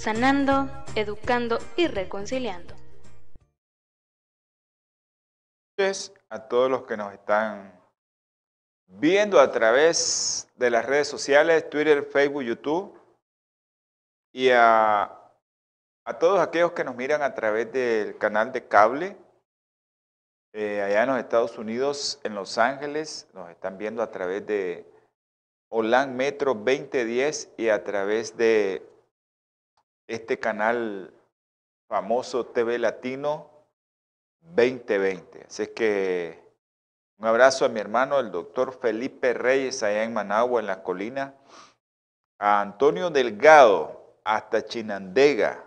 sanando, educando y reconciliando. A todos los que nos están viendo a través de las redes sociales, Twitter, Facebook, YouTube, y a, todos aquellos que nos miran a través del canal de cable, eh, allá en los Estados Unidos, en Los Ángeles, nos están viendo a través de OLAN Metro 2010 y a través de este canal famoso TV Latino 2020. Así que un abrazo a mi hermano, el doctor Felipe Reyes, allá en Managua, en la colina. A Antonio Delgado, hasta Chinandega.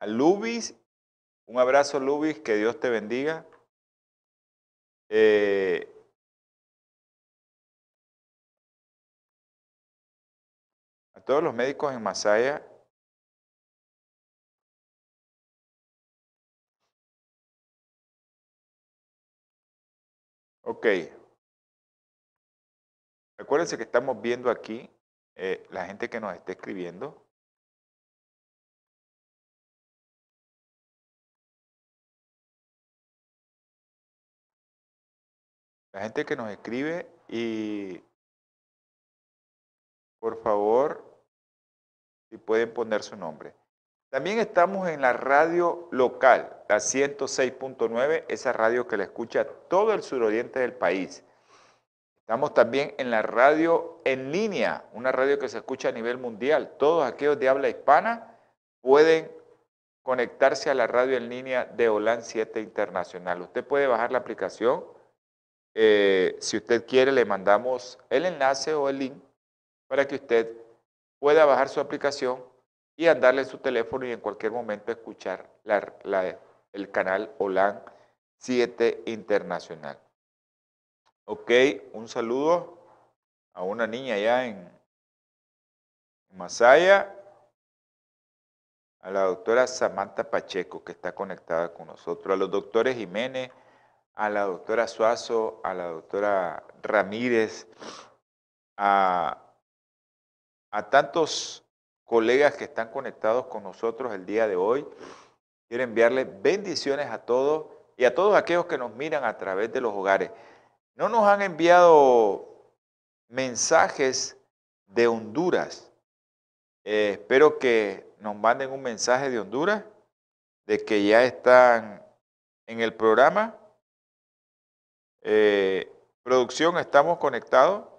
A Lubis, un abrazo Lubis, que Dios te bendiga. Eh, a todos los médicos en Masaya, Ok. Acuérdense que estamos viendo aquí eh, la gente que nos está escribiendo. La gente que nos escribe y por favor, si pueden poner su nombre. También estamos en la radio local, la 106.9, esa radio que la escucha todo el suroriente del país. Estamos también en la radio en línea, una radio que se escucha a nivel mundial. Todos aquellos de habla hispana pueden conectarse a la radio en línea de OLAN 7 Internacional. Usted puede bajar la aplicación. Eh, si usted quiere, le mandamos el enlace o el link para que usted pueda bajar su aplicación y andarle su teléfono y en cualquier momento escuchar el canal OLAN 7 Internacional. Ok, un saludo a una niña allá en, en Masaya, a la doctora Samantha Pacheco que está conectada con nosotros, a los doctores Jiménez, a la doctora Suazo, a la doctora Ramírez, a, a tantos colegas que están conectados con nosotros el día de hoy. Quiero enviarles bendiciones a todos y a todos aquellos que nos miran a través de los hogares. No nos han enviado mensajes de Honduras. Eh, espero que nos manden un mensaje de Honduras, de que ya están en el programa. Eh, producción, ¿estamos conectados?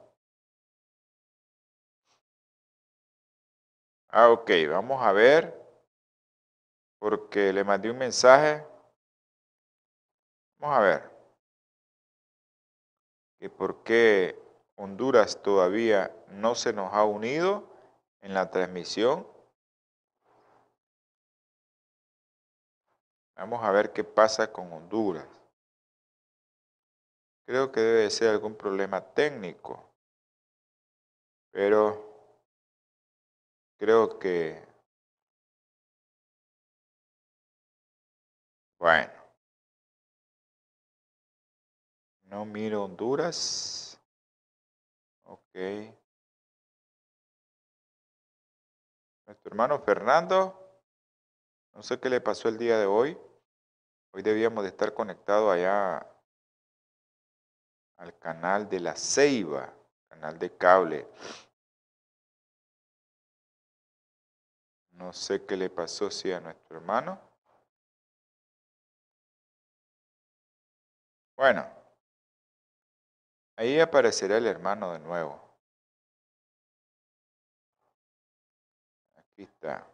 Ah, ok, vamos a ver, porque le mandé un mensaje. Vamos a ver. Que por qué Honduras todavía no se nos ha unido en la transmisión. Vamos a ver qué pasa con Honduras. Creo que debe ser algún problema técnico. Pero Creo que, bueno, no miro Honduras. Ok. Nuestro hermano Fernando, no sé qué le pasó el día de hoy. Hoy debíamos de estar conectados allá al canal de la Ceiba, canal de cable. No sé qué le pasó si a nuestro hermano. Bueno, ahí aparecerá el hermano de nuevo. Aquí está.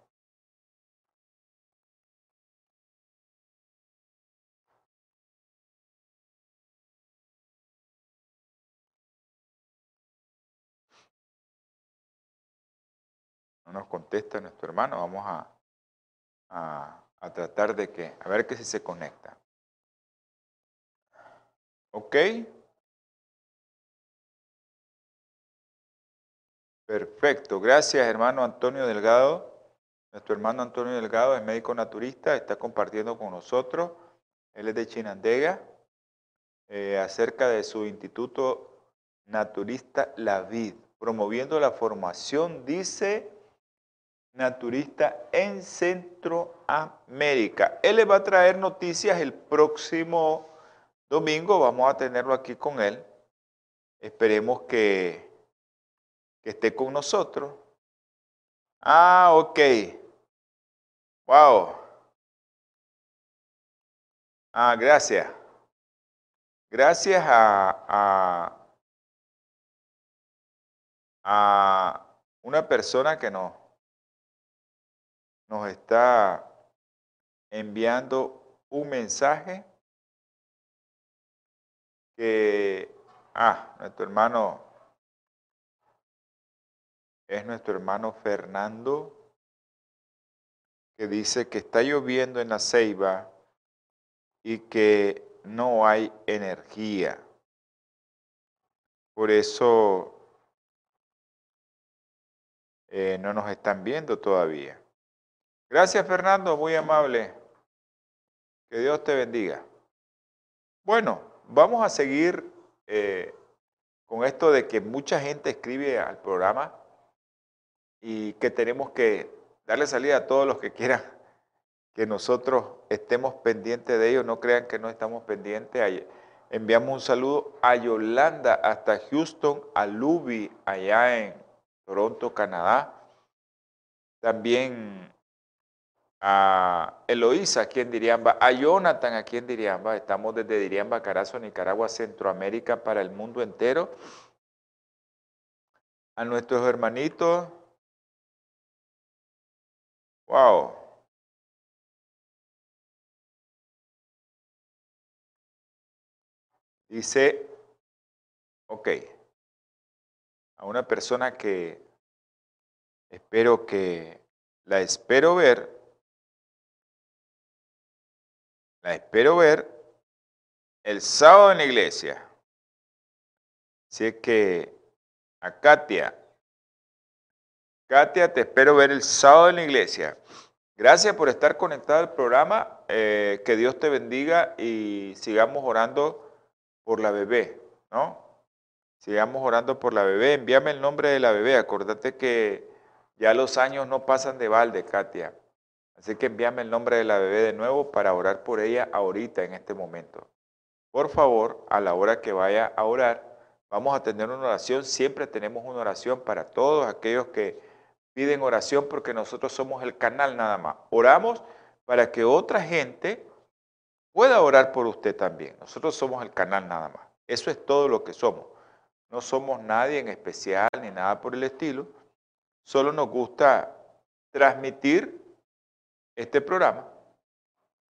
No nos contesta nuestro hermano. Vamos a, a tratar de que, a ver que si se conecta. ¿Ok? Perfecto. Gracias, hermano Antonio Delgado. Nuestro hermano Antonio Delgado es médico naturista, está compartiendo con nosotros. Él es de Chinandega, eh, acerca de su instituto naturista La Vid, promoviendo la formación, dice, naturista en Centroamérica. Él le va a traer noticias el próximo domingo, vamos a tenerlo aquí con él. Esperemos que, que esté con nosotros. Ah, ok. Wow. Ah, gracias. Gracias a, a, a una persona que nos, nos está enviando un mensaje que, ah, nuestro hermano, es nuestro hermano Fernando, que dice que está lloviendo en la ceiba y que no hay energía. Por eso eh, no nos están viendo todavía. Gracias Fernando, muy amable. Que Dios te bendiga. Bueno, Vamos a seguir eh, con esto de que mucha gente escribe al programa y que tenemos que darle salida a todos los que quieran que nosotros estemos pendientes de ellos. No crean que no estamos pendientes. Enviamos un saludo a Yolanda hasta Houston, a Luby allá en Toronto, Canadá. También a Eloísa aquí en Diriamba, a Jonathan aquí en Diriamba. Estamos desde Diriamba, Carazo, Nicaragua, Centroamérica, para el mundo entero. A nuestros hermanitos. Wow. Dice, ok, a una persona que espero que la espero ver la espero ver el sábado en la iglesia. Así es que a Katia, Katia, te espero ver el sábado en la iglesia. Gracias por estar conectado al programa. Eh, que Dios te bendiga y sigamos orando por la bebé, ¿no? Sigamos orando por la bebé. Envíame el nombre de la bebé. Acordate que ya los años no pasan de balde, Katia. Así que envíame el nombre de la bebé de nuevo para orar por ella ahorita, en este momento. Por favor, a la hora que vaya a orar, vamos a tener una oración. Siempre tenemos una oración para todos aquellos que piden oración porque nosotros somos el canal nada más. Oramos para que otra gente pueda orar por usted también. Nosotros somos el canal nada más. Eso es todo lo que somos. No somos nadie en especial ni nada por el estilo. Solo nos gusta transmitir este programa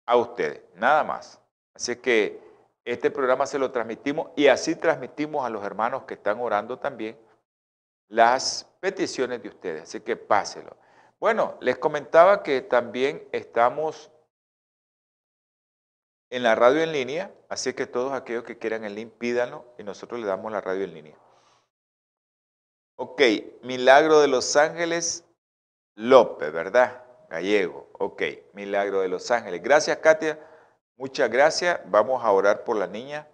a ustedes, nada más. Así que este programa se lo transmitimos y así transmitimos a los hermanos que están orando también las peticiones de ustedes. Así que páselo. Bueno, les comentaba que también estamos en la radio en línea, así que todos aquellos que quieran el link pídanlo y nosotros le damos la radio en línea. Ok, Milagro de los Ángeles López, ¿verdad? Gallego. Ok, Milagro de Los Ángeles. Gracias, Katia. Muchas gracias. Vamos a orar por la niña,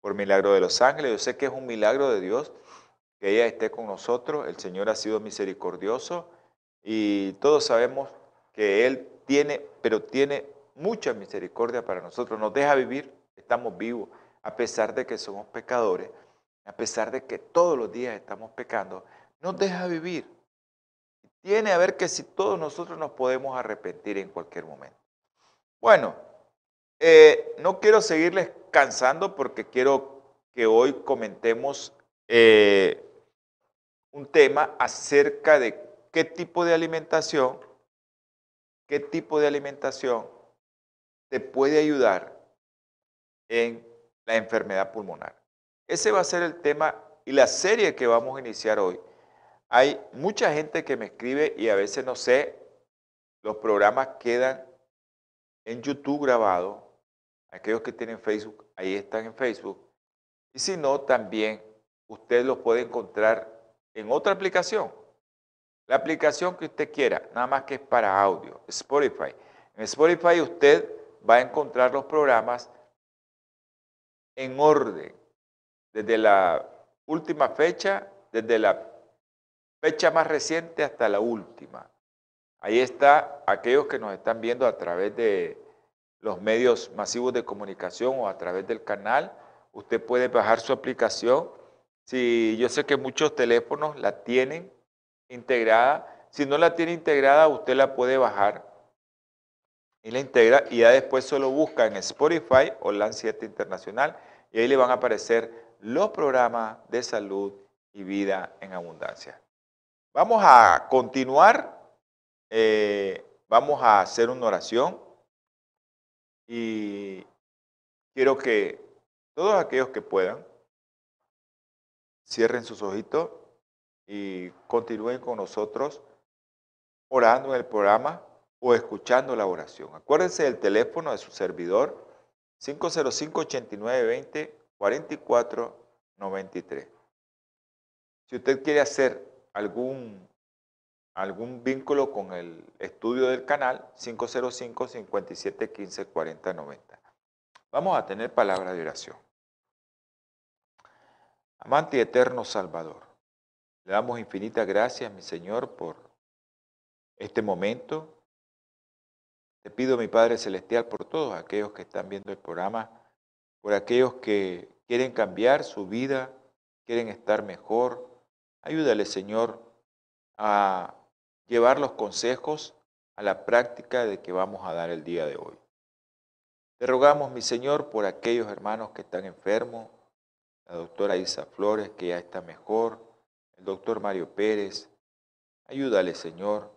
por Milagro de Los Ángeles. Yo sé que es un milagro de Dios que ella esté con nosotros. El Señor ha sido misericordioso y todos sabemos que Él tiene, pero tiene mucha misericordia para nosotros. Nos deja vivir, estamos vivos, a pesar de que somos pecadores, a pesar de que todos los días estamos pecando. Nos deja vivir tiene a ver que si todos nosotros nos podemos arrepentir en cualquier momento. Bueno, eh, no quiero seguirles cansando porque quiero que hoy comentemos eh, un tema acerca de qué tipo de alimentación, qué tipo de alimentación te puede ayudar en la enfermedad pulmonar. Ese va a ser el tema y la serie que vamos a iniciar hoy Hay mucha gente que me escribe y a veces no sé, los programas quedan en YouTube grabados. Aquellos que tienen Facebook, ahí están en Facebook. Y si no, también usted los puede encontrar en otra aplicación. La aplicación que usted quiera, nada más que es para audio, Spotify. En Spotify usted va a encontrar los programas en orden, desde la última fecha, desde la fecha más reciente hasta la última. Ahí está aquellos que nos están viendo a través de los medios masivos de comunicación o a través del canal. Usted puede bajar su aplicación. Si yo sé que muchos teléfonos la tienen integrada, si no la tiene integrada, usted la puede bajar y la integra y ya después solo busca en Spotify o LAN 7 Internacional y ahí le van a aparecer los programas de salud y vida en abundancia. Vamos a continuar, eh, vamos a hacer una oración y quiero que todos aquellos que puedan cierren sus ojitos y continúen con nosotros orando en el programa o escuchando la oración. Acuérdense del teléfono de su servidor 505-8920-4493. Si usted quiere hacer algún, algún vínculo con el estudio del canal, 505-5715-4090. Vamos a tener palabra de oración. Amante y eterno Salvador, le damos infinitas gracias, mi Señor, por este momento te pido, mi Padre Celestial, por todos aquellos que están viendo el programa, por aquellos que quieren cambiar su vida, quieren estar mejor. Ayúdale, Señor, a llevar los consejos a la práctica de que vamos a dar el día de hoy. Te rogamos, mi Señor, por aquellos hermanos que están enfermos, la doctora Isa Flores, que ya está mejor, el doctor Mario Pérez. Ayúdale, Señor,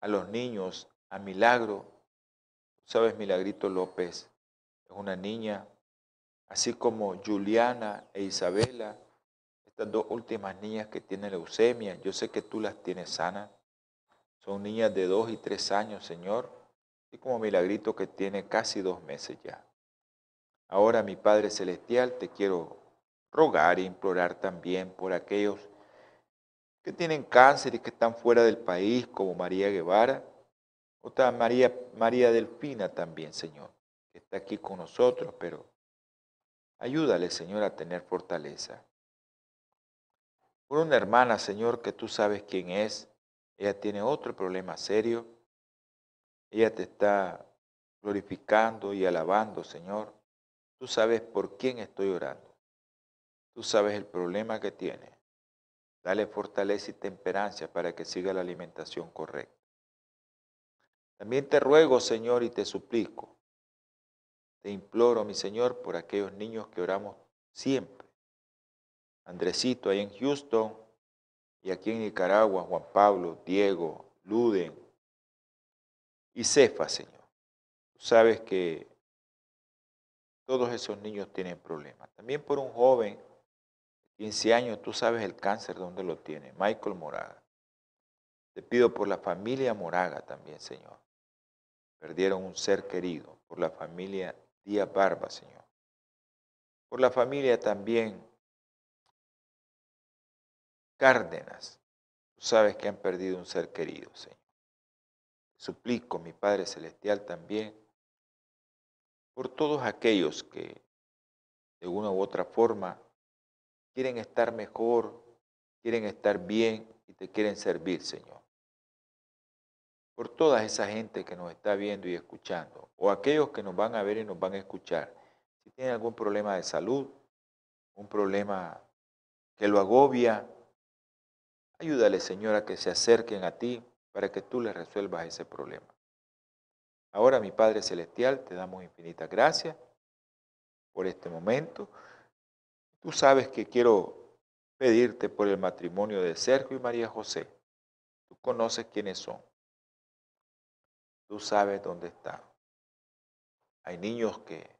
a los niños, a Milagro, Sabes, Milagrito López es una niña, así como Juliana e Isabela, estas dos últimas niñas que tienen leucemia, yo sé que tú las tienes sanas. Son niñas de dos y tres años, Señor, y como Milagrito que tiene casi dos meses ya. Ahora, mi Padre Celestial, te quiero rogar e implorar también por aquellos que tienen cáncer y que están fuera del país, como María Guevara, otra María, María Delfina también, Señor, que está aquí con nosotros, pero ayúdale, Señor, a tener fortaleza. Por una hermana, Señor, que tú sabes quién es, ella tiene otro problema serio, ella te está glorificando y alabando, Señor. Tú sabes por quién estoy orando. Tú sabes el problema que tiene. Dale fortaleza y temperancia para que siga la alimentación correcta. También te ruego, Señor, y te suplico, te imploro, mi Señor, por aquellos niños que oramos siempre. Andresito ahí en Houston y aquí en Nicaragua, Juan Pablo, Diego, Luden y Cefa, Señor. Tú sabes que todos esos niños tienen problemas. También por un joven de 15 años, tú sabes el cáncer donde lo tiene, Michael Moraga. Te pido por la familia Moraga también, Señor perdieron un ser querido, por la familia Díaz Barba, Señor. Por la familia también Cárdenas. Tú sabes que han perdido un ser querido, Señor. Suplico, mi Padre Celestial, también por todos aquellos que de una u otra forma quieren estar mejor, quieren estar bien y te quieren servir, Señor por toda esa gente que nos está viendo y escuchando, o aquellos que nos van a ver y nos van a escuchar. Si tienen algún problema de salud, un problema que lo agobia, ayúdale, Señor, a que se acerquen a ti para que tú les resuelvas ese problema. Ahora, mi Padre Celestial, te damos infinitas gracias por este momento. Tú sabes que quiero pedirte por el matrimonio de Sergio y María José. Tú conoces quiénes son. Tú sabes dónde están. Hay niños que,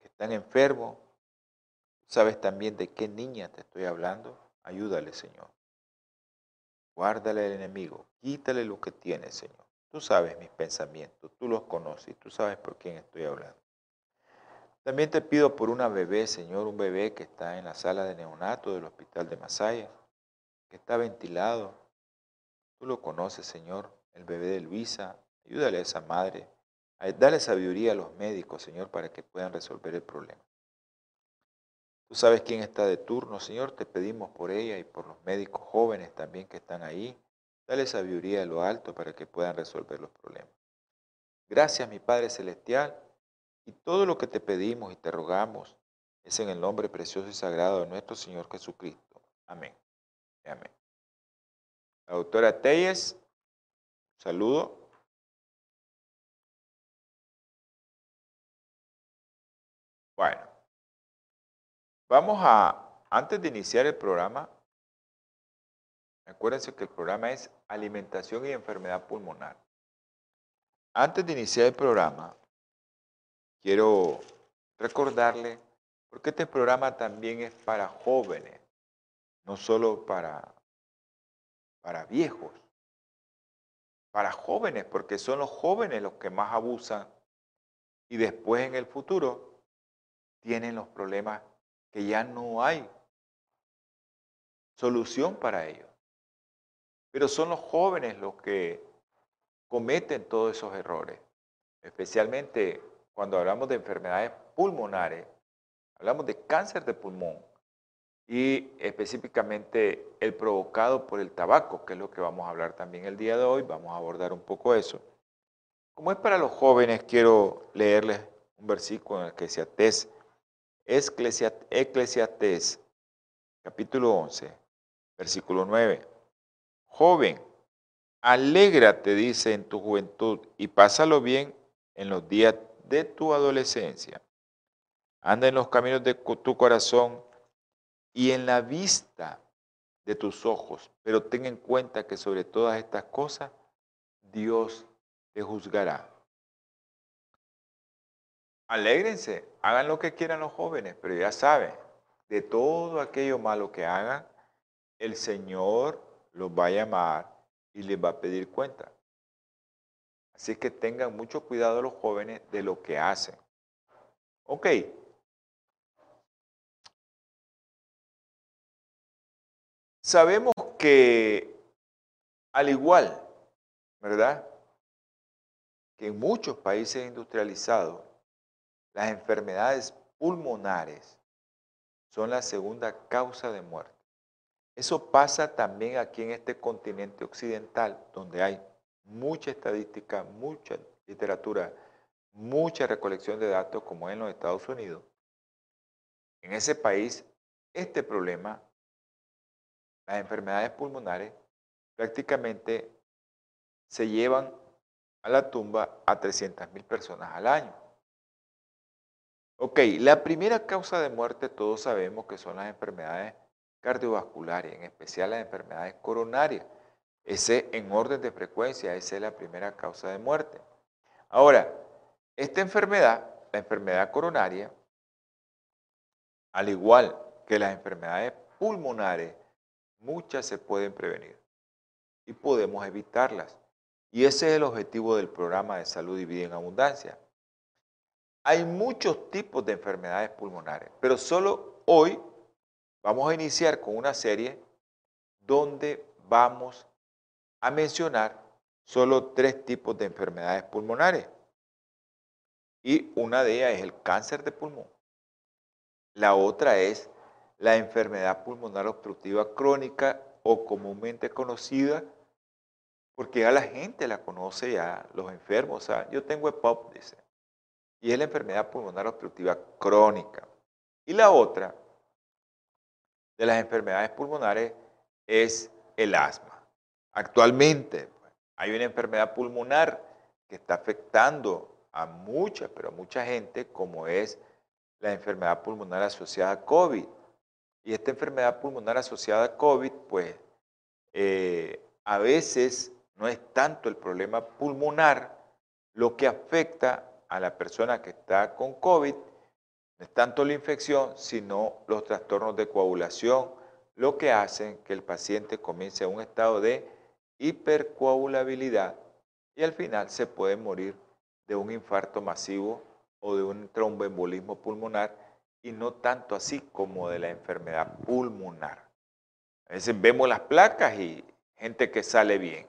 están enfermos. Sabes también de qué niña te estoy hablando. Ayúdale, Señor. Guárdale al enemigo, quítale lo que tiene, Señor. Tú sabes mis pensamientos, tú los conoces, tú sabes por quién estoy hablando. También te pido por una bebé, Señor, un bebé que está en la sala de neonato del hospital de Masaya, que está ventilado. Tú lo conoces, Señor, el bebé de Luisa. Ayúdale a esa madre. Dale sabiduría a los médicos, Señor, para que puedan resolver el problema. Tú sabes quién está de turno, Señor. Te pedimos por ella y por los médicos jóvenes también que están ahí. Dale sabiduría a lo alto para que puedan resolver los problemas. Gracias, mi Padre Celestial. Y todo lo que te pedimos y te rogamos es en el nombre precioso y sagrado de nuestro Señor Jesucristo. Amén. Amén. La doctora Telles, saludo. Bueno, vamos a, antes de iniciar el programa, acuérdense que el programa es alimentación y enfermedad pulmonar. Antes de iniciar el programa, quiero recordarle, porque este programa también es para jóvenes, no solo para, para viejos, para jóvenes, porque son los jóvenes los que más abusan y después en el futuro tienen los problemas que ya no hay solución para ellos. Pero son los jóvenes los que cometen todos esos errores, especialmente cuando hablamos de enfermedades pulmonares, hablamos de cáncer de pulmón y específicamente el provocado por el tabaco, que es lo que vamos a hablar también el día de hoy, vamos a abordar un poco eso. Como es para los jóvenes, quiero leerles un versículo en el que se atese Eclesiastés, capítulo 11, versículo 9. Joven, alégrate, dice, en tu juventud y pásalo bien en los días de tu adolescencia. Anda en los caminos de tu corazón y en la vista de tus ojos, pero ten en cuenta que sobre todas estas cosas Dios te juzgará. Alégrense, hagan lo que quieran los jóvenes, pero ya saben, de todo aquello malo que hagan, el Señor los va a llamar y les va a pedir cuenta. Así que tengan mucho cuidado los jóvenes de lo que hacen. Ok. Sabemos que al igual, ¿verdad? Que en muchos países industrializados, las enfermedades pulmonares son la segunda causa de muerte. Eso pasa también aquí en este continente occidental, donde hay mucha estadística, mucha literatura, mucha recolección de datos, como en los Estados Unidos. En ese país, este problema, las enfermedades pulmonares, prácticamente se llevan a la tumba a 300.000 personas al año. Ok, la primera causa de muerte todos sabemos que son las enfermedades cardiovasculares, en especial las enfermedades coronarias. Ese en orden de frecuencia, esa es la primera causa de muerte. Ahora, esta enfermedad, la enfermedad coronaria, al igual que las enfermedades pulmonares, muchas se pueden prevenir y podemos evitarlas. Y ese es el objetivo del programa de salud y vida en abundancia. Hay muchos tipos de enfermedades pulmonares, pero solo hoy vamos a iniciar con una serie donde vamos a mencionar solo tres tipos de enfermedades pulmonares. Y una de ellas es el cáncer de pulmón. La otra es la enfermedad pulmonar obstructiva crónica o comúnmente conocida, porque ya la gente la conoce ya, los enfermos. Yo tengo EPOP, dice y es la enfermedad pulmonar obstructiva crónica. Y la otra de las enfermedades pulmonares es el asma. Actualmente pues, hay una enfermedad pulmonar que está afectando a mucha, pero a mucha gente, como es la enfermedad pulmonar asociada a COVID. Y esta enfermedad pulmonar asociada a COVID, pues eh, a veces no es tanto el problema pulmonar lo que afecta a la persona que está con COVID no es tanto la infección, sino los trastornos de coagulación, lo que hace que el paciente comience a un estado de hipercoagulabilidad y al final se puede morir de un infarto masivo o de un tromboembolismo pulmonar y no tanto así como de la enfermedad pulmonar. A veces vemos las placas y gente que sale bien.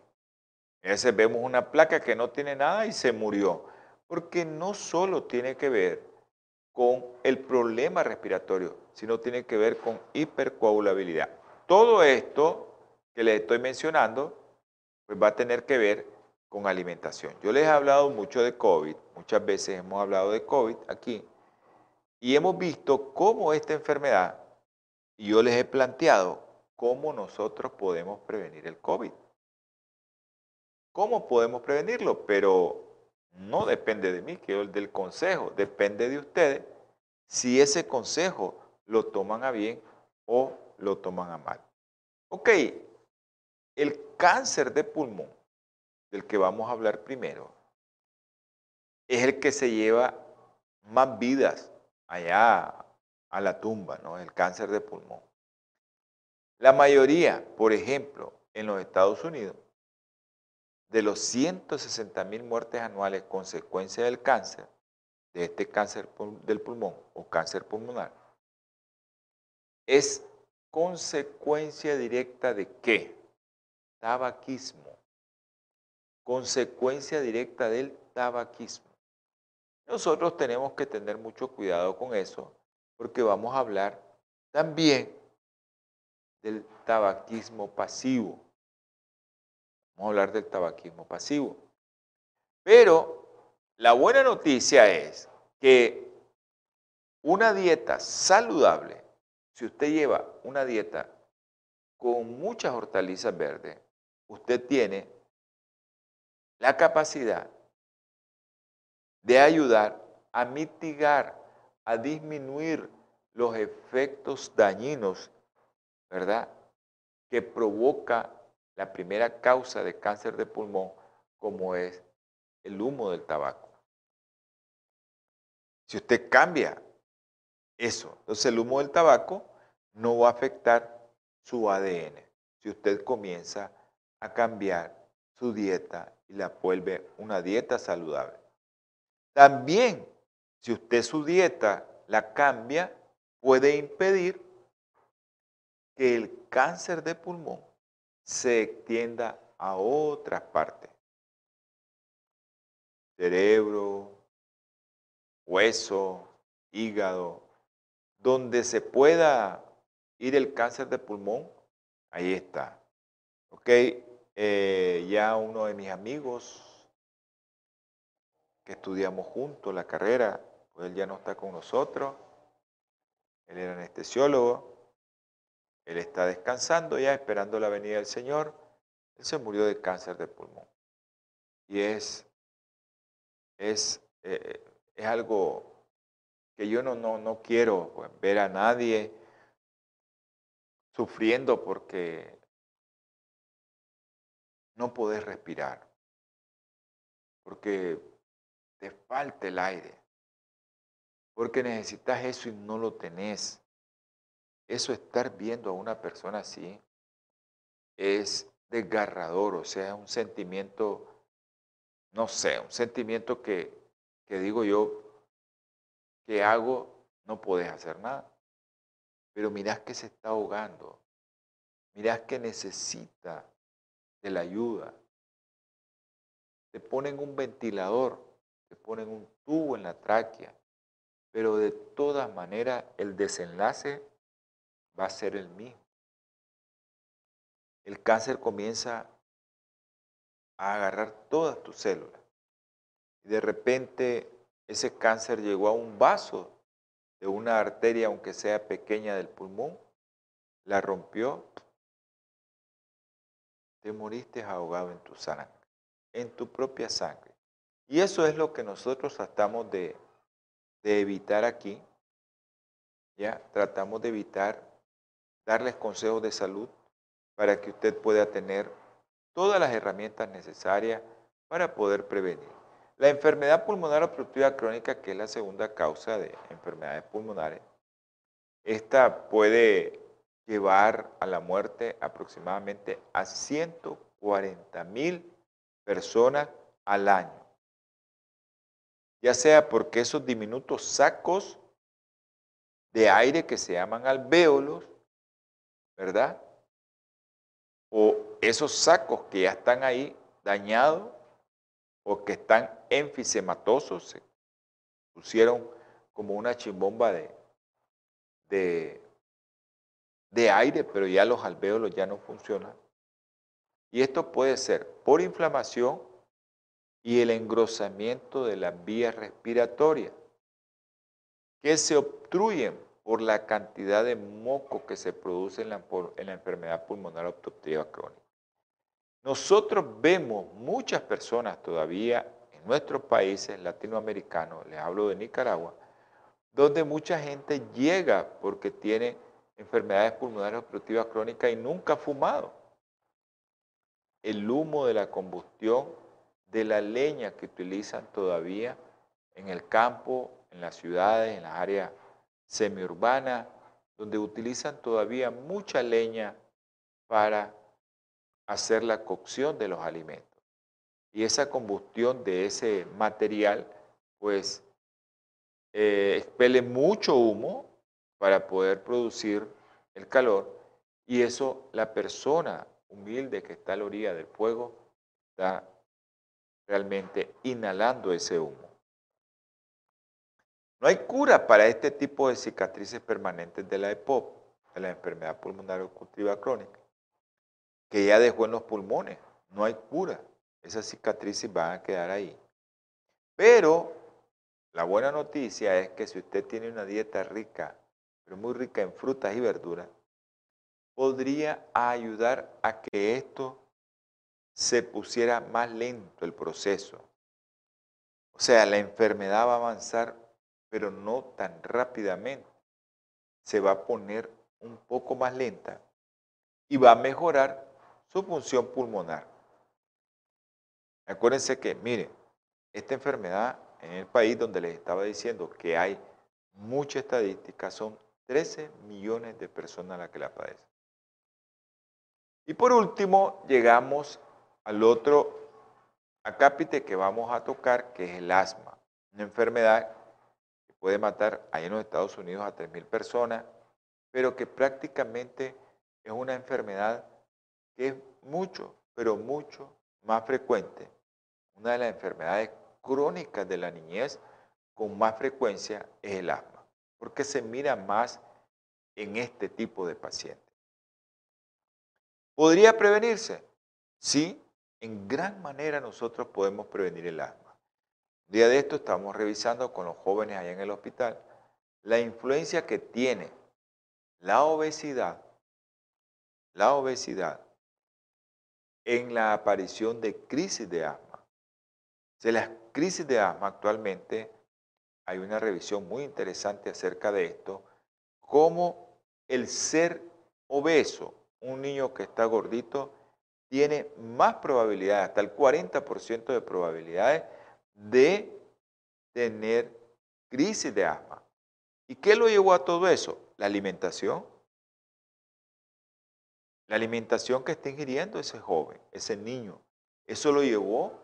A veces vemos una placa que no tiene nada y se murió. Porque no solo tiene que ver con el problema respiratorio, sino tiene que ver con hipercoagulabilidad. Todo esto que les estoy mencionando, pues va a tener que ver con alimentación. Yo les he hablado mucho de COVID, muchas veces hemos hablado de COVID aquí, y hemos visto cómo esta enfermedad, y yo les he planteado cómo nosotros podemos prevenir el COVID. ¿Cómo podemos prevenirlo? Pero no depende de mí, que es del consejo, depende de ustedes si ese consejo lo toman a bien o lo toman a mal. Ok, el cáncer de pulmón, del que vamos a hablar primero, es el que se lleva más vidas allá a la tumba, ¿no? El cáncer de pulmón. La mayoría, por ejemplo, en los Estados Unidos, de los 160 mil muertes anuales consecuencia del cáncer, de este cáncer del pulmón o cáncer pulmonar, es consecuencia directa de qué? Tabaquismo. Consecuencia directa del tabaquismo. Nosotros tenemos que tener mucho cuidado con eso porque vamos a hablar también del tabaquismo pasivo. Vamos a hablar del tabaquismo pasivo. Pero la buena noticia es que una dieta saludable, si usted lleva una dieta con muchas hortalizas verdes, usted tiene la capacidad de ayudar a mitigar, a disminuir los efectos dañinos, ¿verdad? Que provoca la primera causa de cáncer de pulmón, como es el humo del tabaco. Si usted cambia eso, entonces el humo del tabaco no va a afectar su ADN. Si usted comienza a cambiar su dieta y la vuelve una dieta saludable. También, si usted su dieta la cambia, puede impedir que el cáncer de pulmón se extienda a otras partes. Cerebro, hueso, hígado, donde se pueda ir el cáncer de pulmón, ahí está. Ok, eh, ya uno de mis amigos que estudiamos juntos la carrera, pues él ya no está con nosotros, él era anestesiólogo, él está descansando ya, esperando la venida del Señor. Él se murió de cáncer de pulmón. Y es, es, eh, es algo que yo no, no, no quiero ver a nadie sufriendo porque no podés respirar, porque te falta el aire, porque necesitas eso y no lo tenés. Eso estar viendo a una persona así es desgarrador, o sea, un sentimiento, no sé, un sentimiento que, que digo yo, que hago, no puedes hacer nada. Pero mirás que se está ahogando, mirás que necesita de la ayuda. Te ponen un ventilador, te ponen un tubo en la tráquea, pero de todas maneras el desenlace va a ser el mismo. El cáncer comienza a agarrar todas tus células. Y de repente ese cáncer llegó a un vaso de una arteria, aunque sea pequeña del pulmón, la rompió, te moriste ahogado en tu sangre, en tu propia sangre. Y eso es lo que nosotros tratamos de, de evitar aquí. Ya tratamos de evitar darles consejos de salud para que usted pueda tener todas las herramientas necesarias para poder prevenir. La enfermedad pulmonar obstructiva crónica, que es la segunda causa de enfermedades pulmonares, esta puede llevar a la muerte aproximadamente a 140 mil personas al año. Ya sea porque esos diminutos sacos de aire que se llaman alvéolos, ¿verdad? O esos sacos que ya están ahí dañados o que están enfisematosos, se pusieron como una chimbomba de, de, de aire, pero ya los alvéolos ya no funcionan. Y esto puede ser por inflamación y el engrosamiento de las vías respiratorias, que se obstruyen por la cantidad de moco que se produce en la, en la enfermedad pulmonar obstructiva crónica. Nosotros vemos muchas personas todavía en nuestros países latinoamericanos, les hablo de Nicaragua, donde mucha gente llega porque tiene enfermedades pulmonares obstructivas crónicas y nunca ha fumado. El humo de la combustión de la leña que utilizan todavía en el campo, en las ciudades, en las áreas semiurbanas, donde utilizan todavía mucha leña para hacer la cocción de los alimentos. Y esa combustión de ese material, pues, eh, expele mucho humo para poder producir el calor y eso la persona humilde que está a la orilla del fuego está realmente inhalando ese humo. No hay cura para este tipo de cicatrices permanentes de la EPOP, de la enfermedad pulmonar obstructiva crónica, que ya dejó en los pulmones. No hay cura. Esas cicatrices van a quedar ahí. Pero la buena noticia es que si usted tiene una dieta rica, pero muy rica en frutas y verduras, podría ayudar a que esto se pusiera más lento el proceso. O sea, la enfermedad va a avanzar, pero no tan rápidamente. Se va a poner un poco más lenta y va a mejorar su función pulmonar. Acuérdense que, miren, esta enfermedad en el país donde les estaba diciendo que hay mucha estadística, son 13 millones de personas las que la padecen. Y por último, llegamos al otro acápite que vamos a tocar, que es el asma, una enfermedad puede matar ahí en los Estados Unidos a 3.000 personas, pero que prácticamente es una enfermedad que es mucho, pero mucho más frecuente, una de las enfermedades crónicas de la niñez con más frecuencia es el asma, porque se mira más en este tipo de pacientes. ¿Podría prevenirse? Sí, en gran manera nosotros podemos prevenir el asma. Día de esto estamos revisando con los jóvenes allá en el hospital la influencia que tiene la obesidad, la obesidad en la aparición de crisis de asma. De las crisis de asma actualmente hay una revisión muy interesante acerca de esto, cómo el ser obeso, un niño que está gordito, tiene más probabilidades, hasta el 40% de probabilidades de tener crisis de asma. ¿Y qué lo llevó a todo eso? La alimentación. La alimentación que está ingiriendo ese joven, ese niño. Eso lo llevó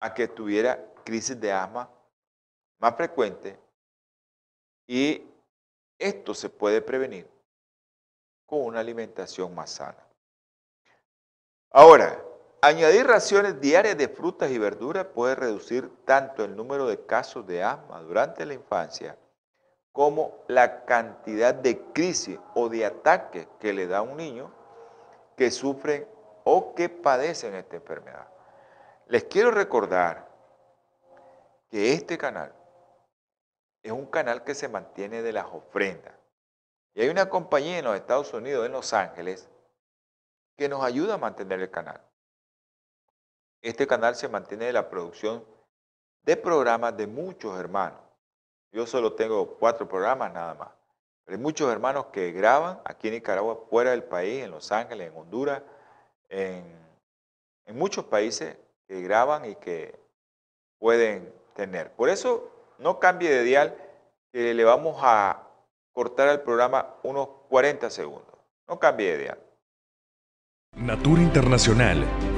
a que tuviera crisis de asma más frecuente y esto se puede prevenir con una alimentación más sana. Ahora, añadir raciones diarias de frutas y verduras puede reducir tanto el número de casos de asma durante la infancia como la cantidad de crisis o de ataques que le da a un niño que sufre o que padecen esta enfermedad. Les quiero recordar que este canal es un canal que se mantiene de las ofrendas. Y hay una compañía en los Estados Unidos, en Los Ángeles, que nos ayuda a mantener el canal. Este canal se mantiene de la producción de programas de muchos hermanos. Yo solo tengo cuatro programas nada más. Hay muchos hermanos que graban aquí en Nicaragua, fuera del país, en Los Ángeles, en Honduras, en, muchos países que graban y que pueden tener. Por eso no cambie de dial, que le vamos a cortar al programa unos 40 segundos. No cambie de idea. Natura Internacional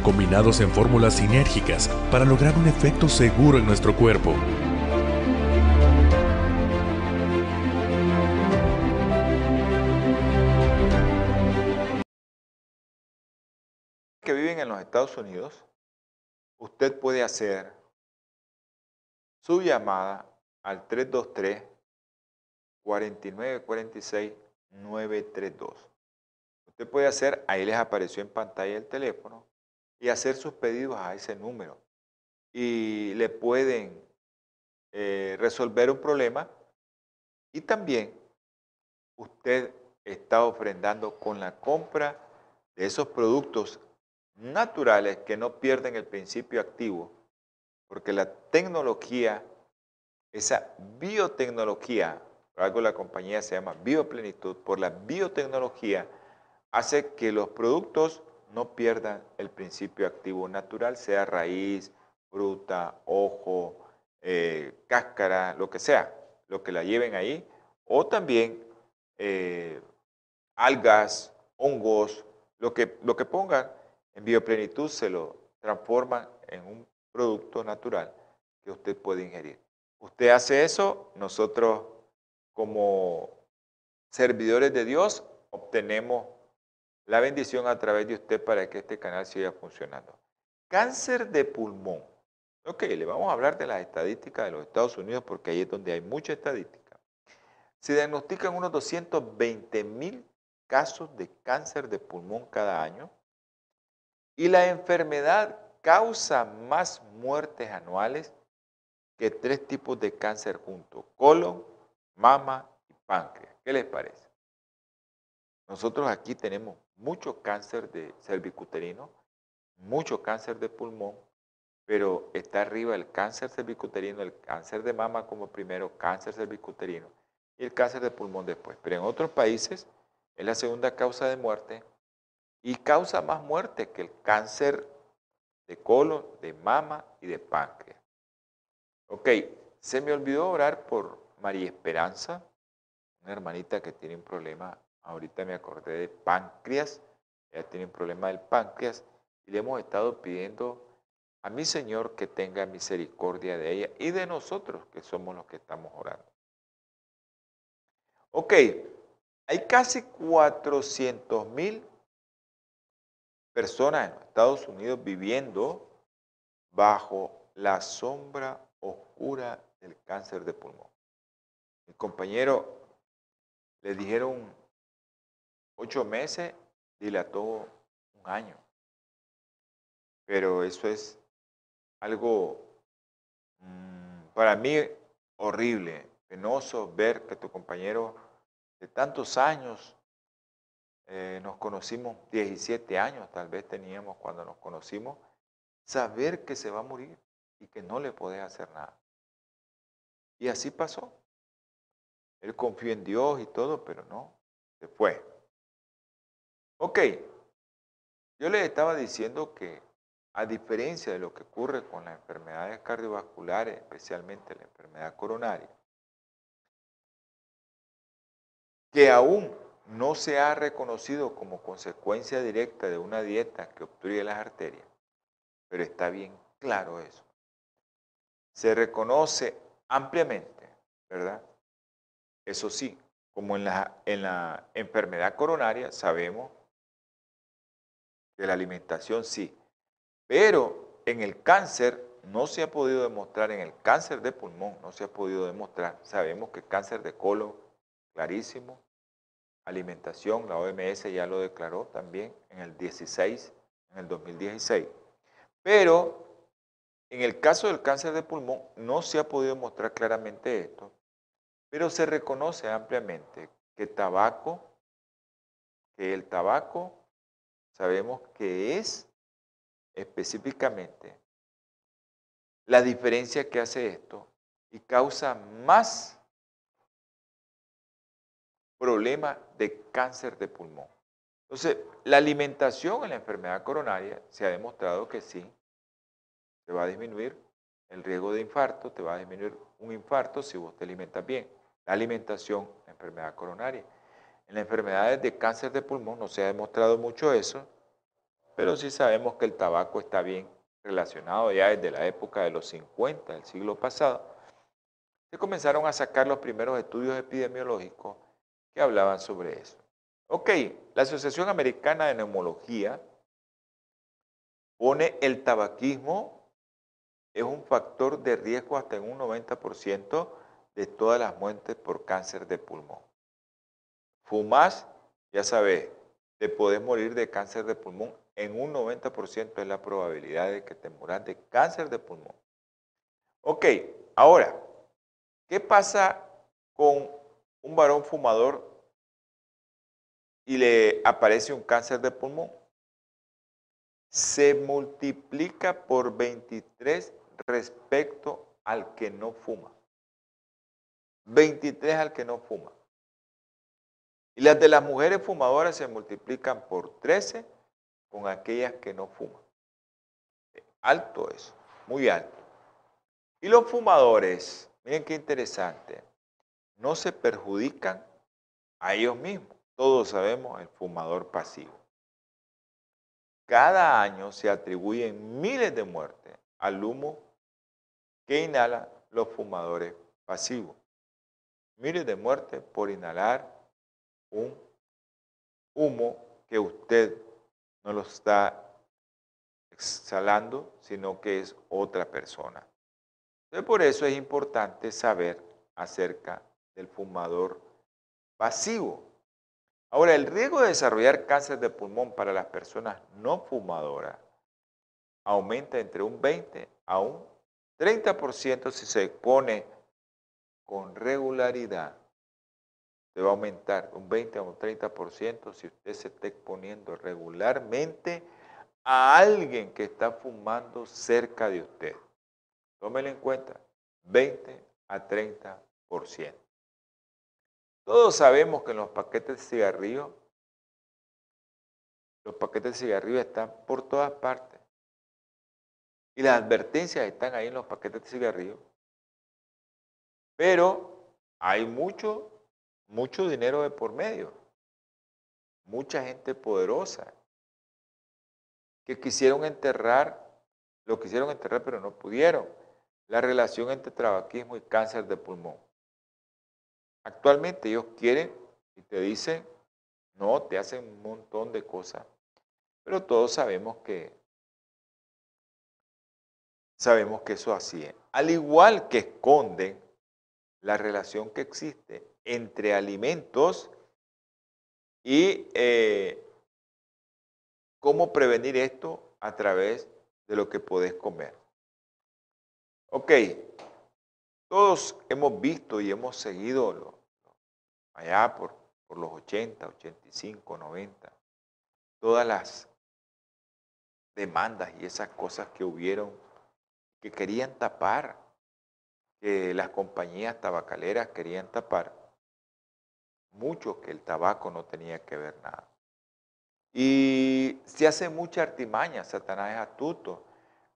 combinados en fórmulas sinérgicas para lograr un efecto seguro en nuestro cuerpo. que viven en los Estados Unidos, usted puede hacer su llamada al 323 4946 932. Usted puede hacer, ahí les apareció en pantalla el teléfono, y hacer sus pedidos a ese número. Y le pueden eh, resolver un problema y también usted está ofrendando con la compra de esos productos naturales que no pierden el principio activo, porque la tecnología, esa biotecnología, por algo la compañía se llama Bioplenitud, por la biotecnología hace que los productos no pierdan el principio activo natural, sea raíz, fruta, ojo, eh, cáscara, lo que sea, lo que la lleven ahí, o también eh, algas, hongos, lo que, lo que pongan en bioplenitud se lo transforman en un producto natural que usted puede ingerir. Usted hace eso, nosotros como servidores de Dios obtenemos la bendición a través de usted para que este canal siga funcionando. Cáncer de pulmón. Ok, le vamos a hablar de las estadísticas de los Estados Unidos porque ahí es donde hay mucha estadística. Se diagnostican unos 220 mil casos de cáncer de pulmón cada año y la enfermedad causa más muertes anuales que tres tipos de cáncer juntos, colon, mama y páncreas. ¿Qué les parece? Nosotros aquí tenemos mucho cáncer de cervicuterino, mucho cáncer de pulmón, pero está arriba el cáncer cervicuterino, el cáncer de mama como primero, cáncer cervicuterino y el cáncer de pulmón después. Pero en otros países es la segunda causa de muerte y causa más muerte que el cáncer de colon, de mama y de páncreas. Ok, se me olvidó orar por María Esperanza, una hermanita que tiene un problema, ahorita me acordé de páncreas, ella tiene un problema del páncreas y le hemos estado pidiendo a mi Señor que tenga misericordia de ella y de nosotros que somos los que estamos orando. Ok, hay casi 400 mil personas en Estados Unidos viviendo bajo la sombra oscura del cáncer de pulmón. Mi compañero le dijeron ocho meses, dilató un año. Pero eso es algo mm, para mí horrible, penoso ver que tu compañero de tantos años eh, nos conocimos 17 años, tal vez teníamos cuando nos conocimos, saber que se va a morir y que no le podés hacer nada. Y así pasó. Él confió en Dios y todo, pero no, se fue. Ok, yo les estaba diciendo que a diferencia de lo que ocurre con las enfermedades cardiovasculares, especialmente la enfermedad coronaria, que aún no se ha reconocido como consecuencia directa de una dieta que obstruye las arterias, pero está bien claro eso. Se reconoce ampliamente, ¿verdad? Eso sí, como en la, en la enfermedad coronaria sabemos que la alimentación sí, pero en el cáncer no se ha podido demostrar, en el cáncer de pulmón no se ha podido demostrar, sabemos que cáncer de colon, clarísimo, alimentación, la OMS ya lo declaró también en el 16, en el 2016. Pero en el caso del cáncer de pulmón no se ha podido mostrar claramente esto, pero se reconoce ampliamente que tabaco, que el tabaco sabemos que es específicamente la diferencia que hace esto y causa más problemas de cáncer de pulmón. Entonces, la alimentación en la enfermedad coronaria se ha demostrado que sí, te va a disminuir el riesgo de infarto, te va a disminuir un infarto si vos te alimentas bien. La alimentación, la enfermedad coronaria. En las enfermedades de cáncer de pulmón no se ha demostrado mucho eso, pero sí sabemos que el tabaco está bien relacionado ya desde la época de los 50 del siglo pasado. Se comenzaron a sacar los primeros estudios epidemiológicos que hablaban sobre eso. Ok, la Asociación Americana de Neumología pone el tabaquismo es un factor de riesgo hasta en un 90% de todas las muertes por cáncer de pulmón. Fumas, ya sabes, te podés morir de cáncer de pulmón. En un 90% es la probabilidad de que te mueras de cáncer de pulmón. Ok, ahora, ¿qué pasa con un varón fumador y le aparece un cáncer de pulmón, se multiplica por 23 respecto al que no fuma. 23 al que no fuma. Y las de las mujeres fumadoras se multiplican por 13 con aquellas que no fuman. Alto eso, muy alto. Y los fumadores, miren qué interesante, no se perjudican a ellos mismos. Todos sabemos el fumador pasivo. Cada año se atribuyen miles de muertes al humo que inhalan los fumadores pasivos. Miles de muertes por inhalar un humo que usted no lo está exhalando, sino que es otra persona. Entonces, por eso es importante saber acerca del fumador pasivo. Ahora, el riesgo de desarrollar cáncer de pulmón para las personas no fumadoras aumenta entre un 20 a un 30% si se expone con regularidad. Se va a aumentar un 20 a un 30% si usted se está exponiendo regularmente a alguien que está fumando cerca de usted. Tómelo en cuenta, 20 a 30%. Todos sabemos que en los paquetes de cigarrillos, los paquetes de cigarrillos están por todas partes. Y las advertencias están ahí en los paquetes de cigarrillos. Pero hay mucho, mucho dinero de por medio. Mucha gente poderosa que quisieron enterrar, lo quisieron enterrar pero no pudieron. La relación entre tabaquismo y cáncer de pulmón. Actualmente ellos quieren y te dicen, no, te hacen un montón de cosas. Pero todos sabemos que sabemos que eso así es. Al igual que esconden la relación que existe entre alimentos y eh, cómo prevenir esto a través de lo que podés comer. Ok, todos hemos visto y hemos seguido allá por, por los 80, 85, 90, todas las demandas y esas cosas que hubieron que querían tapar, que las compañías tabacaleras querían tapar, mucho que el tabaco no tenía que ver nada. Y se hace mucha artimaña, Satanás es astuto.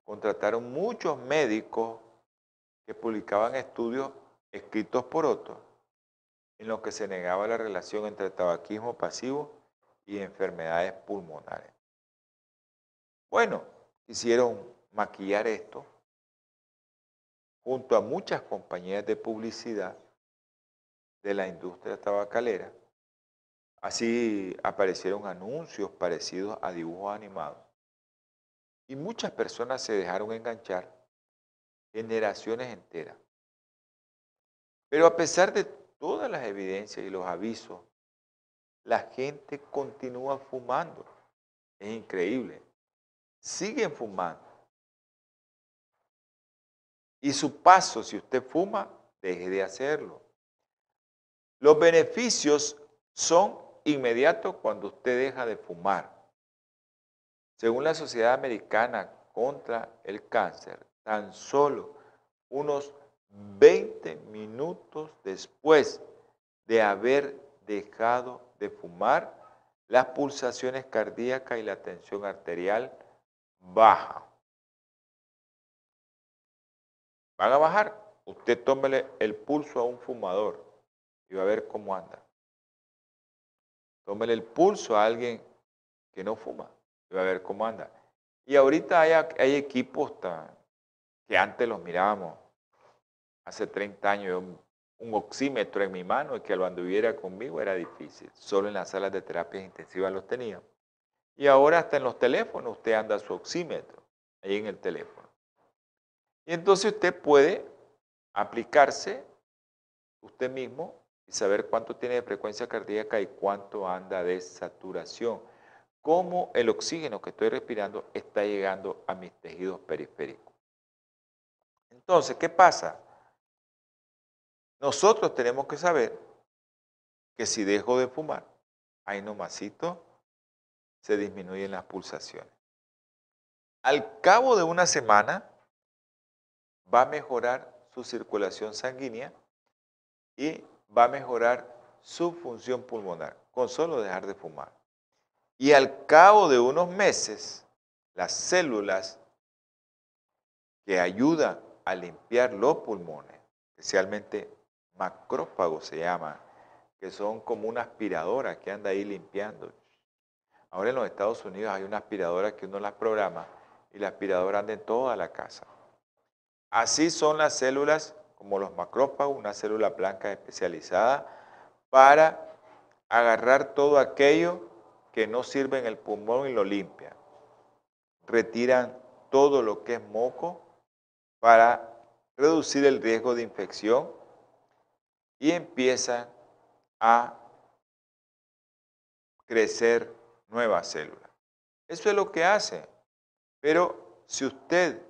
Contrataron muchos médicos que publicaban estudios escritos por otros en lo que se negaba la relación entre tabaquismo pasivo y enfermedades pulmonares. Bueno, quisieron maquillar esto junto a muchas compañías de publicidad de la industria tabacalera. Así aparecieron anuncios parecidos a dibujos animados. Y muchas personas se dejaron enganchar, generaciones enteras. Pero a pesar de todas las evidencias y los avisos, la gente continúa fumando. Es increíble. Siguen fumando. Y su paso, si usted fuma, deje de hacerlo. Los beneficios son inmediatos cuando usted deja de fumar. Según la Sociedad Americana contra el Cáncer, tan solo unos 20 minutos después de haber dejado de fumar, las pulsaciones cardíacas y la tensión arterial bajan. Van a bajar. Usted tómele el pulso a un fumador y va a ver cómo anda. Tómele el pulso a alguien que no fuma y va a ver cómo anda. Y ahorita hay, hay equipos que antes los mirábamos hace 30 años, un, oxímetro en mi mano y que lo anduviera conmigo era difícil. Solo en las salas de terapias intensivas los tenía. Y ahora hasta en los teléfonos usted anda su oxímetro, ahí en el teléfono. Y entonces usted puede aplicarse usted mismo saber cuánto tiene de frecuencia cardíaca y cuánto anda de saturación. Cómo el oxígeno que estoy respirando está llegando a mis tejidos periféricos. Entonces, ¿qué pasa? Nosotros tenemos que saber que si dejo de fumar, ahí nomasito se disminuyen las pulsaciones. Al cabo de una semana va a mejorar su circulación sanguínea y va a mejorar su función pulmonar con solo dejar de fumar. Y al cabo de unos meses, las células que ayudan a limpiar los pulmones, especialmente macrófagos se llama, que son como una aspiradora que anda ahí limpiando. Ahora en los Estados Unidos hay una aspiradora que uno las programa y la aspiradora anda en toda la casa. Así son las células como los macrófagos, una célula blanca especializada para agarrar todo aquello que no sirve en el pulmón y lo limpia. Retiran todo lo que es moco para reducir el riesgo de infección y empiezan a crecer nuevas células. Eso es lo que hace. Pero si usted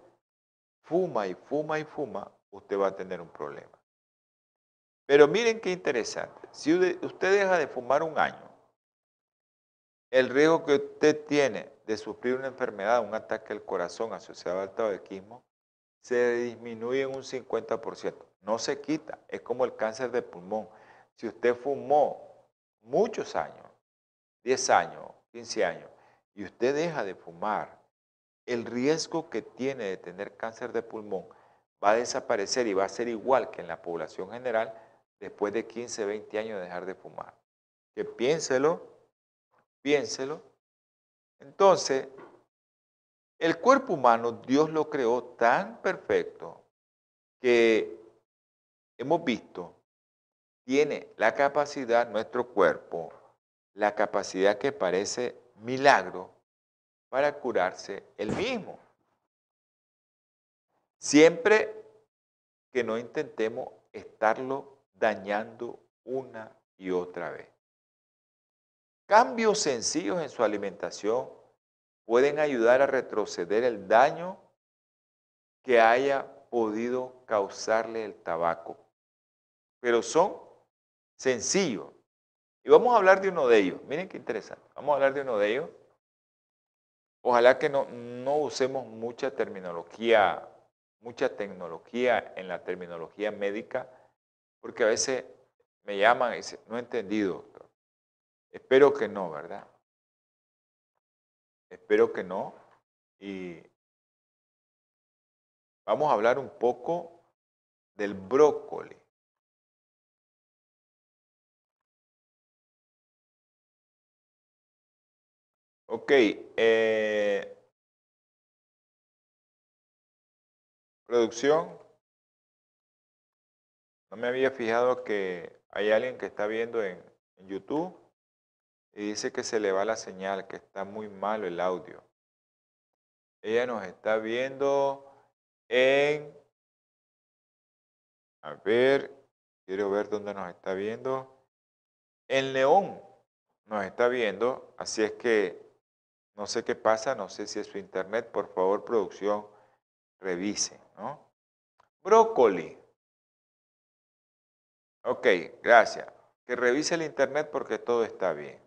fuma y fuma y fuma, usted va a tener un problema. Pero miren qué interesante. Si usted deja de fumar un año, el riesgo que usted tiene de sufrir una enfermedad, un ataque al corazón asociado al tabaquismo, se disminuye en un 50%. No se quita, es como el cáncer de pulmón. Si usted fumó muchos años, 10 años, 15 años, y usted deja de fumar, el riesgo que tiene de tener cáncer de pulmón va a desaparecer y va a ser igual que en la población general después de 15, 20 años de dejar de fumar. Que piénselo, piénselo. Entonces, el cuerpo humano Dios lo creó tan perfecto que hemos visto, tiene la capacidad, nuestro cuerpo, la capacidad que parece milagro para curarse el mismo. Siempre que no intentemos estarlo dañando una y otra vez. Cambios sencillos en su alimentación pueden ayudar a retroceder el daño que haya podido causarle el tabaco. Pero son sencillos. Y vamos a hablar de uno de ellos. Miren qué interesante. Vamos a hablar de uno de ellos. Ojalá que no, no usemos mucha terminología, mucha tecnología en la terminología médica, porque a veces me llaman y dicen, no he entendido. Espero que no, ¿verdad? Espero que no. Y vamos a hablar un poco del brócoli. Ok. Eh, producción. No me había fijado que hay alguien que está viendo en, YouTube y dice que se le va la señal, que está muy malo el audio. Ella nos está viendo en... A ver, quiero ver dónde nos está viendo. En León nos está viendo, así es que no sé qué pasa, no sé si es su internet, por favor producción, revise, ¿no? Brócoli. Ok, gracias. Que revise el internet porque todo está bien.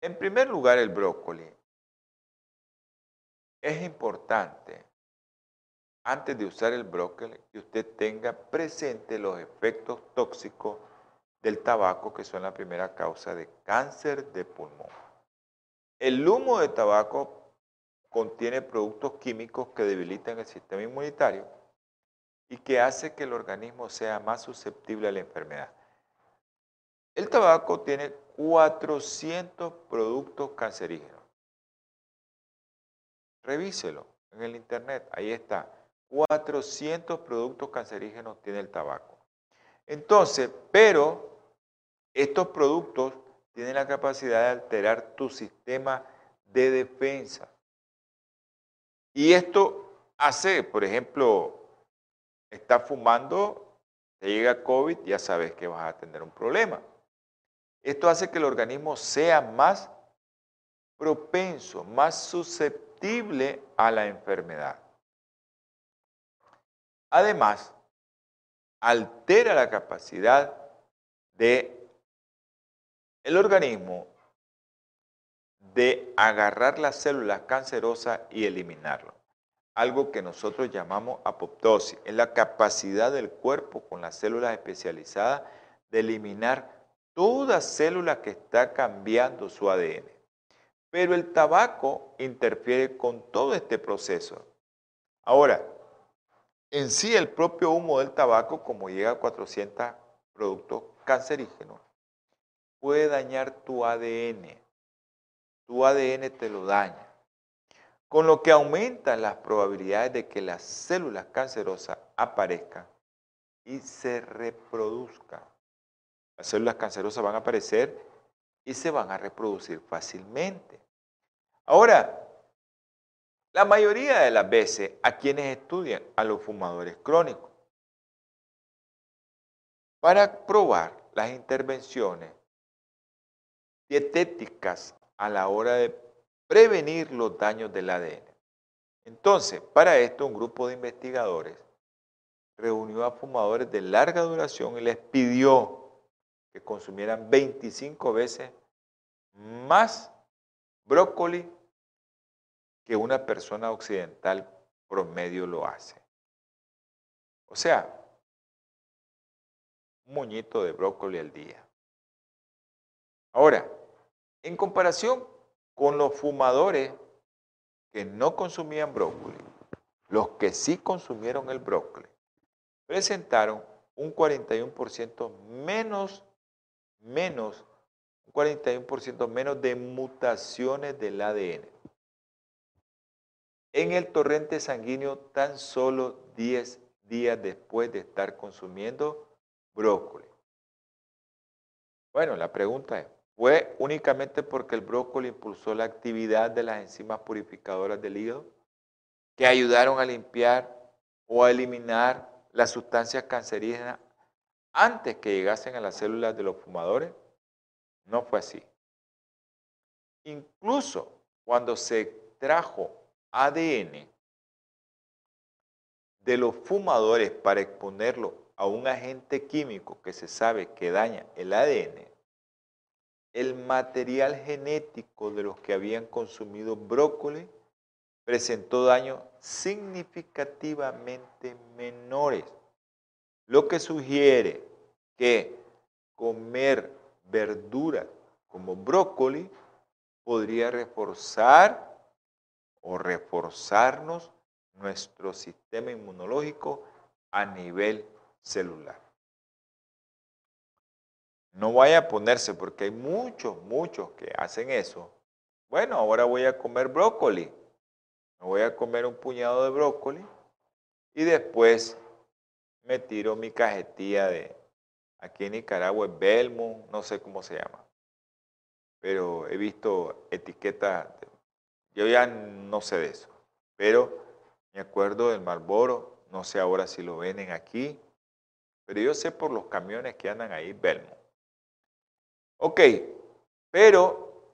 En primer lugar, el brócoli es importante, antes de usar el brócoli, que usted tenga presente los efectos tóxicos del tabaco, que son la primera causa de cáncer de pulmón. El humo de tabaco contiene productos químicos que debilitan el sistema inmunitario y que hace que el organismo sea más susceptible a la enfermedad. El tabaco tiene 400 productos cancerígenos. Revíselo en el internet, ahí está. 400 productos cancerígenos tiene el tabaco. Entonces, pero estos productos tienen la capacidad de alterar tu sistema de defensa. Y esto hace, por ejemplo, estás fumando, te llega COVID, ya sabes que vas a tener un problema. Esto hace que el organismo sea más propenso, más susceptible a la enfermedad. Además, altera la capacidad de el organismo de agarrar las células cancerosas y eliminarlas. Algo que nosotros llamamos apoptosis. Es la capacidad del cuerpo con las células especializadas de eliminar toda célula que está cambiando su ADN. Pero el tabaco interfiere con todo este proceso. Ahora, en sí el propio humo del tabaco, como llega a 400 productos cancerígenos, puede dañar tu ADN. Tu ADN te lo daña. Con lo que aumentan las probabilidades de que las células cancerosas aparezcan y se reproduzcan. Las células cancerosas van a aparecer y se van a reproducir fácilmente. Ahora, la mayoría de las veces a quienes estudian a los fumadores crónicos, para probar las intervenciones dietéticas a la hora de prevenir los daños del ADN. Entonces, para esto un grupo de investigadores reunió a fumadores de larga duración y les pidió que consumieran 25 veces más brócoli que una persona occidental promedio lo hace. O sea, un moñito de brócoli al día. Ahora, en comparación con los fumadores que no consumían brócoli, los que sí consumieron el brócoli, presentaron un 41% menos menos, un 41% menos de mutaciones del ADN. En el torrente sanguíneo tan solo 10 días después de estar consumiendo brócoli. Bueno, la pregunta es, ¿fue únicamente porque el brócoli impulsó la actividad de las enzimas purificadoras del hígado que ayudaron a limpiar o a eliminar las sustancias cancerígenas antes que llegasen a las células de los fumadores, no fue así. Incluso cuando se trajo ADN de los fumadores para exponerlo a un agente químico que se sabe que daña el ADN, el material genético de los que habían consumido brócoli presentó daños significativamente menores lo que sugiere que comer verduras como brócoli podría reforzar o reforzarnos nuestro sistema inmunológico a nivel celular. No vaya a ponerse, porque hay muchos, muchos que hacen eso. Bueno, ahora voy a comer brócoli. Me voy a comer un puñado de brócoli y después me tiro mi cajetilla de, aquí en Nicaragua es Belmo, no sé cómo se llama, pero he visto etiquetas, yo ya no sé de eso, pero me acuerdo del Marlboro, no sé ahora si lo venden aquí, pero yo sé por los camiones que andan ahí Belmo. Ok, pero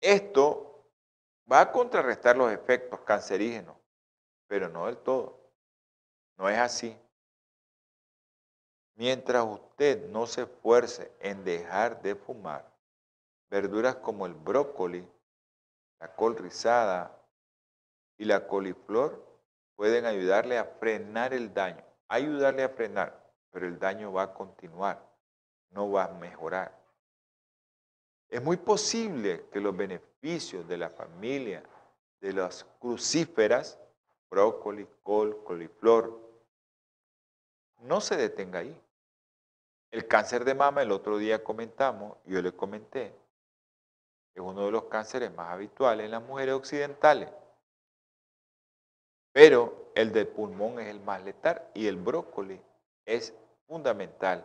esto va a contrarrestar los efectos cancerígenos pero no del todo. No es así. Mientras usted no se esfuerce en dejar de fumar, verduras como el brócoli la col rizada y la coliflor pueden ayudarle a frenar el daño, ayudarle a frenar, pero el daño va a continuar, no va a mejorar. Es muy posible que los beneficios de la familia de las crucíferas, brócoli, col, coliflor, no se detenga ahí. El cáncer de mama, el otro día comentamos, yo le comenté, es uno de los cánceres más habituales en las mujeres occidentales. Pero el del pulmón es el más letal y el brócoli es fundamental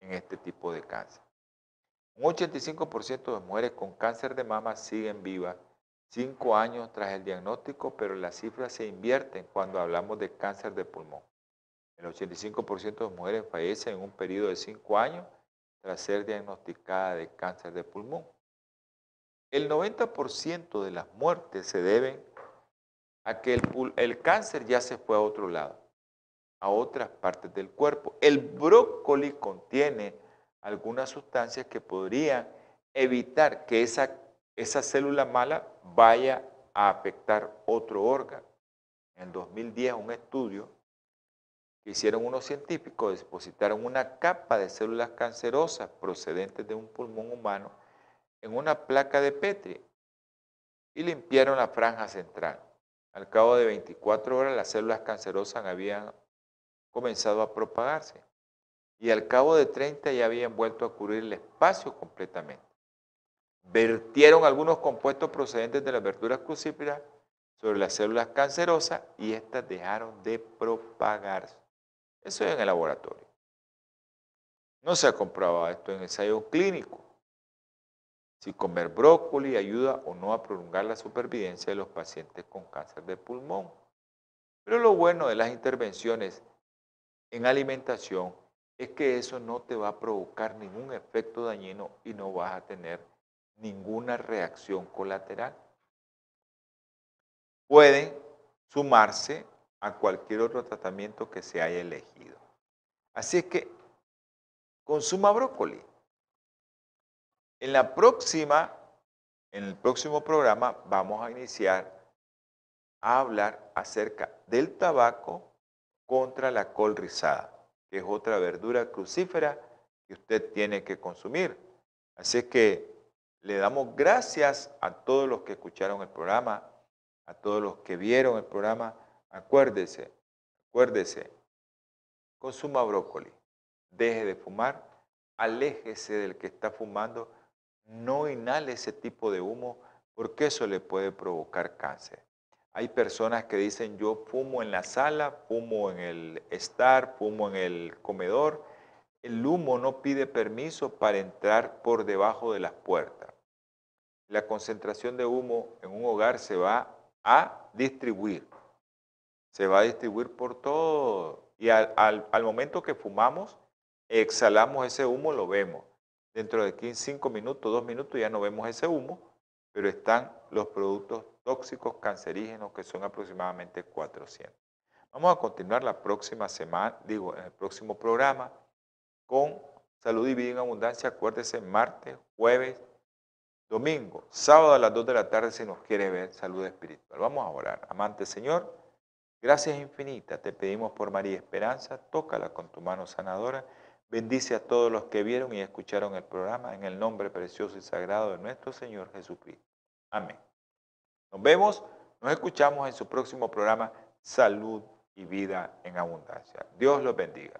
en este tipo de cáncer. Un 85% de mujeres con cáncer de mama siguen vivas cinco años tras el diagnóstico, pero las cifras se invierten cuando hablamos de cáncer de pulmón. El 85% de mujeres fallecen en un periodo de cinco años tras ser diagnosticada de cáncer de pulmón. El 90% de las muertes se deben a que el, cáncer ya se fue a otro lado, a otras partes del cuerpo. El brócoli contiene algunas sustancias que podrían evitar que esa, esa célula mala vaya a afectar otro órgano. En el 2010 un estudio que hicieron unos científicos depositaron una capa de células cancerosas procedentes de un pulmón humano en una placa de Petri y limpiaron la franja central. Al cabo de 24 horas las células cancerosas habían comenzado a propagarse y al cabo de 30 ya habían vuelto a cubrir el espacio completamente. Vertieron algunos compuestos procedentes de las verduras crucíferas sobre las células cancerosas y éstas dejaron de propagarse. Eso es en el laboratorio. No se ha comprobado esto en ensayo clínico. Si comer brócoli ayuda o no a prolongar la supervivencia de los pacientes con cáncer de pulmón. Pero lo bueno de las intervenciones en alimentación es que eso no te va a provocar ningún efecto dañino y no vas a tener ninguna reacción colateral. Pueden sumarse a cualquier otro tratamiento que se haya elegido. Así es que consuma brócoli. En la próxima, en el próximo programa vamos a iniciar a hablar acerca del tabaco contra la col rizada, que es otra verdura crucífera que usted tiene que consumir. Así que le damos gracias a todos los que escucharon el programa, a todos los que vieron el programa Acuérdese, acuérdese, consuma brócoli, deje de fumar, aléjese del que está fumando, no inhale ese tipo de humo porque eso le puede provocar cáncer. Hay personas que dicen yo fumo en la sala, fumo en el estar, fumo en el comedor. El humo no pide permiso para entrar por debajo de las puertas. La concentración de humo en un hogar se va a distribuir se va a distribuir por todo. Y al, momento que fumamos, exhalamos ese humo, lo vemos. Dentro de 15, 5 minutos, 2 minutos ya no vemos ese humo, pero están los productos tóxicos cancerígenos que son aproximadamente 400. Vamos a continuar la próxima semana, digo, en el próximo programa con Salud y Vida en Abundancia. Acuérdese, martes, jueves, domingo, sábado a las 2 de la tarde si nos quiere ver salud espiritual. Vamos a orar. Amante Señor. Gracias infinitas te pedimos por María Esperanza, tócala con tu mano sanadora, bendice a todos los que vieron y escucharon el programa en el nombre precioso y sagrado de nuestro Señor Jesucristo. Amén. Nos vemos, nos escuchamos en su próximo programa Salud y Vida en Abundancia. Dios los bendiga.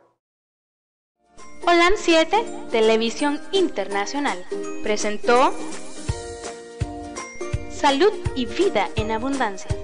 Holan 7, Televisión Internacional, presentó Salud y Vida en Abundancia